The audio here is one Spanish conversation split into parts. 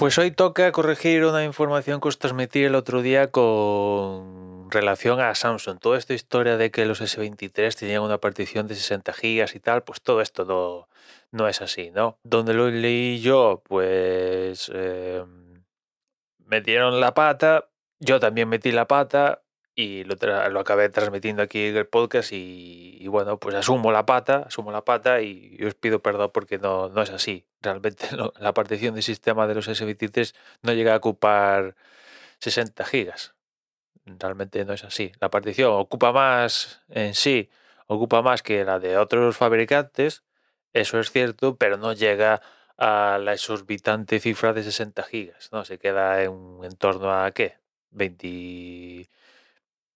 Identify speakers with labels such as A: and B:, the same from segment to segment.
A: Pues hoy toca corregir una información que os transmití el otro día con relación a Samsung. Toda esta historia de que los S23 tenían una partición de 60 gigas y tal, pues todo esto no, no es así, ¿no? Donde lo leí yo, pues eh, metieron la pata, yo también metí la pata y lo, lo acabé transmitiendo aquí en el podcast y, bueno, pues asumo la pata, asumo la pata y, os pido perdón porque no, no es así. Realmente la partición de sistema de los S23 no llega a ocupar 60 gigas. Realmente no es así. La partición ocupa más en sí, ocupa más que la de otros fabricantes, eso es cierto, pero no llega a la exorbitante cifra de 60 gigas, ¿no? Se queda en, en torno a ¿qué? 20,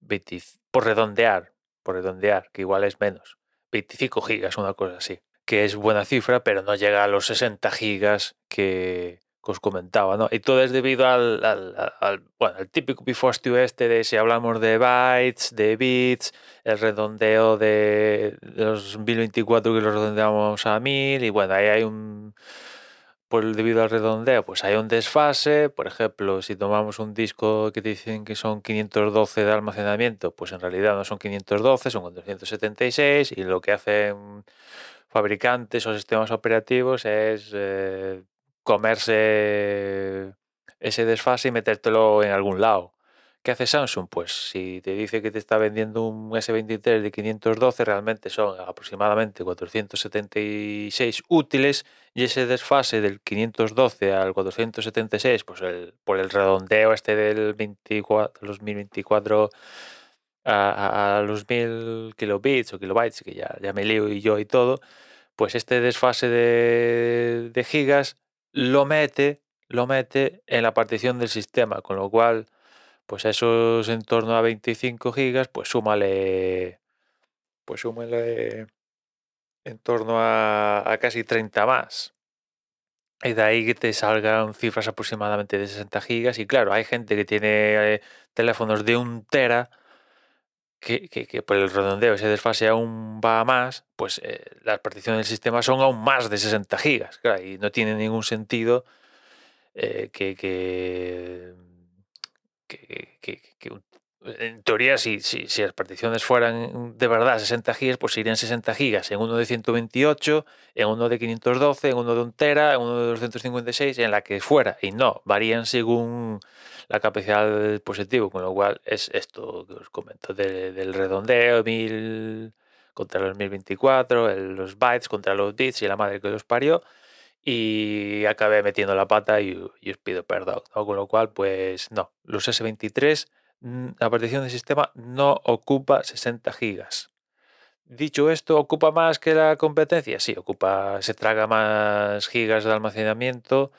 A: 20 por redondear, por redondear, que igual es menos. 25 gigas, una cosa así. Que es buena cifra, pero no llega a los 60 gigas que, os comentaba, ¿no? Y todo es debido al, al- al- bueno, al típico pifostio este de si hablamos de bytes, de bits, el redondeo de, de los 1024 que los redondeamos a 1000 y bueno, ahí hay un por debido al redondeo, pues hay un desfase. Por ejemplo, si tomamos un disco que te dicen que son 512 de almacenamiento, pues en realidad no son 512, son 476 y lo que hacen fabricantes o sistemas operativos es eh, comerse ese desfase y metértelo en algún lado. ¿Qué hace Samsung? Pues si te dice que te está vendiendo un S23 de 512, realmente son aproximadamente 476 útiles y ese desfase del 512 al 476, pues por el redondeo este del 24, los 1024 a, los 1000 kilobits o kilobytes, que ya, ya me lío y yo y todo, pues este desfase de, de gigas lo mete, lo mete en la partición del sistema, con lo cual, pues esos en torno a 25 gigas, pues súmale, pues súmale en torno a, casi 30 más. Y de ahí que te salgan cifras aproximadamente de 60 gigas. Y claro, hay gente que tiene eh, teléfonos de un tera que, que- por el redondeo ese desfase aún va a más, pues eh, las particiones del sistema son aún más de 60 gigas. y no tiene ningún sentido eh, que, que, que- que- en teoría, si, si, las particiones fueran de verdad 60 gigas, pues serían 60 gigas en uno de 128, en uno de 512, en uno de un tera, en uno de 256, en la que fuera. Y no, varían según la capacidad del dispositivo, con lo cual es esto que os comento de- del redondeo, 1000 contra los 1024, el- los bytes contra los bits y la madre que los parió y acabé metiendo la pata y, os pido perdón. Con lo cual, pues no, los S23, mm, la partición del sistema no ocupa 60 gigas. Dicho esto, ¿ocupa más que la competencia? Sí, ocupa, se traga más gigas de almacenamiento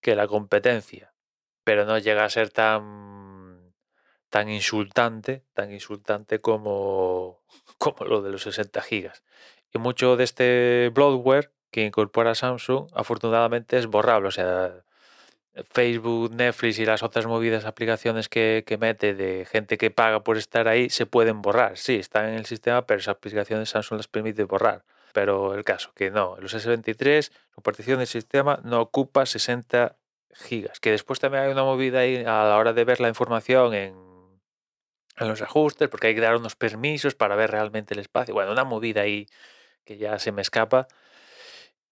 A: que la competencia, pero no llega a ser tan, tan insultante, tan insultante como, como lo de los 60 gigas. Y mucho de este bloatware que incorpora Samsung, afortunadamente es borrable. O sea, Facebook, Netflix y las otras movidas aplicaciones que, que mete de gente que paga por estar ahí se pueden borrar. Sí, están en el sistema, pero esas aplicaciones Samsung las permite borrar. Pero el caso, que no, los S23, su partición del sistema no ocupa 60 gigas. Que después también hay una movida ahí a la hora de ver la información en, en los ajustes, porque hay que dar unos permisos para ver realmente el espacio. Bueno, una movida ahí que ya se me escapa.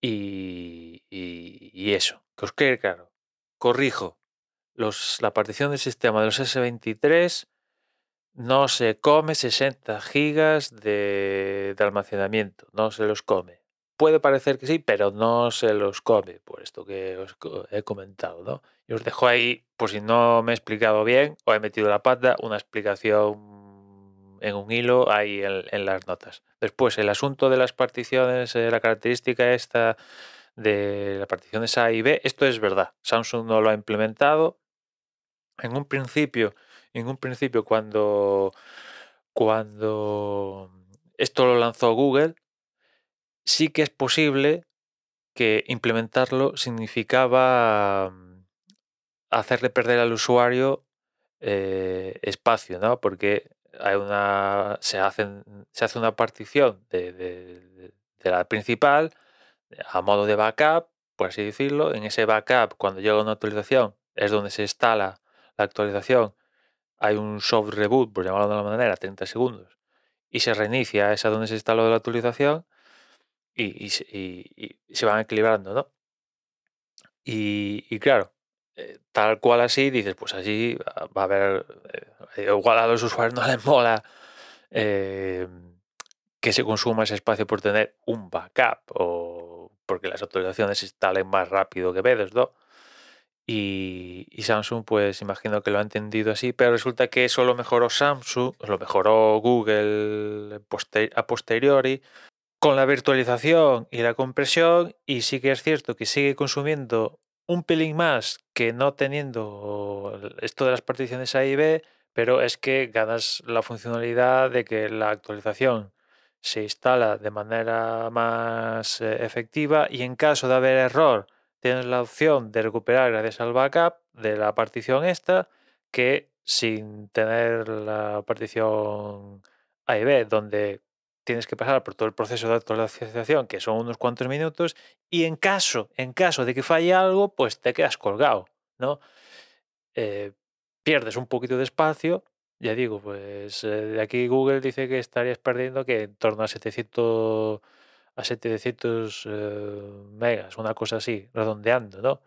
A: Y, eso, que os quede claro. Corrijo, la partición del sistema de los S23 no se come 60 gigas de, de almacenamiento, no se los come. Puede parecer que sí, pero no se los come, por esto que os he comentado, ¿no? Y os dejo ahí, por si no me he explicado bien o he metido la pata, una explicación en un hilo ahí en, las notas. Después, el asunto de las particiones, eh, la característica esta de las particiones A y B, esto es verdad. Samsung no lo ha implementado. En un principio, en un principio cuando, cuando esto lo lanzó Google, sí que es posible que implementarlo significaba mm, hacerle perder al usuario eh, espacio, ¿no? Porque hay una, se, hacen, se hace una partición de, la principal a modo de backup por así decirlo. En ese backup, cuando llega una actualización, es donde se instala la actualización. Hay un soft reboot, por llamarlo de alguna manera, 30 segundos, y se reinicia esa donde se instaló la actualización y, se van equilibrando, ¿no? Y, claro, eh, tal cual así, dices, pues así va a haber, eh, igual a los usuarios no les mola eh, que se consuma ese espacio por tener un backup o porque las actualizaciones se instalen más rápido que vedes, ¿no? Y, Samsung, pues imagino que lo ha entendido así, pero resulta que eso lo mejoró Samsung, lo mejoró Google a posteriori con la virtualización y la compresión, y sí que es cierto que sigue consumiendo un pelín más que no teniendo esto de las particiones A y B, pero es que ganas la funcionalidad de que la actualización se instala de manera más eh, efectiva y en caso de haber error tienes la opción de recuperar gracias al backup de la partición esta que sin tener la partición A y B donde tienes que pasar por todo el proceso de actualización que son unos cuantos minutos y en caso en caso de que falle algo pues te quedas colgado no eh, pierdes un poquito de espacio ya digo, pues eh, de aquí Google dice que estarías perdiendo que en torno a 700 a 700 eh, megas, una cosa así, redondeando, ¿no?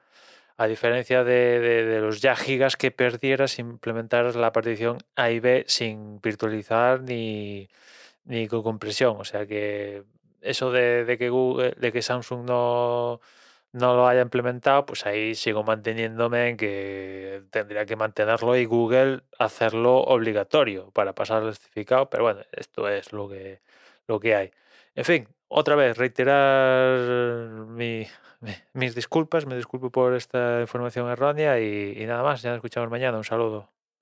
A: A diferencia de, los ya gigas que perdieras si implementaras la partición A y B sin virtualizar ni, ni con compresión. O sea que eso de, de que Google, de que Samsung no no lo haya implementado, pues ahí sigo manteniéndome en que tendría que mantenerlo y Google hacerlo obligatorio para pasar el certificado, pero bueno, esto es lo que, lo que hay. En fin, otra vez, reiterar mis disculpas, me disculpo por esta información errónea y nada más, ya nos escuchamos mañana, un saludo.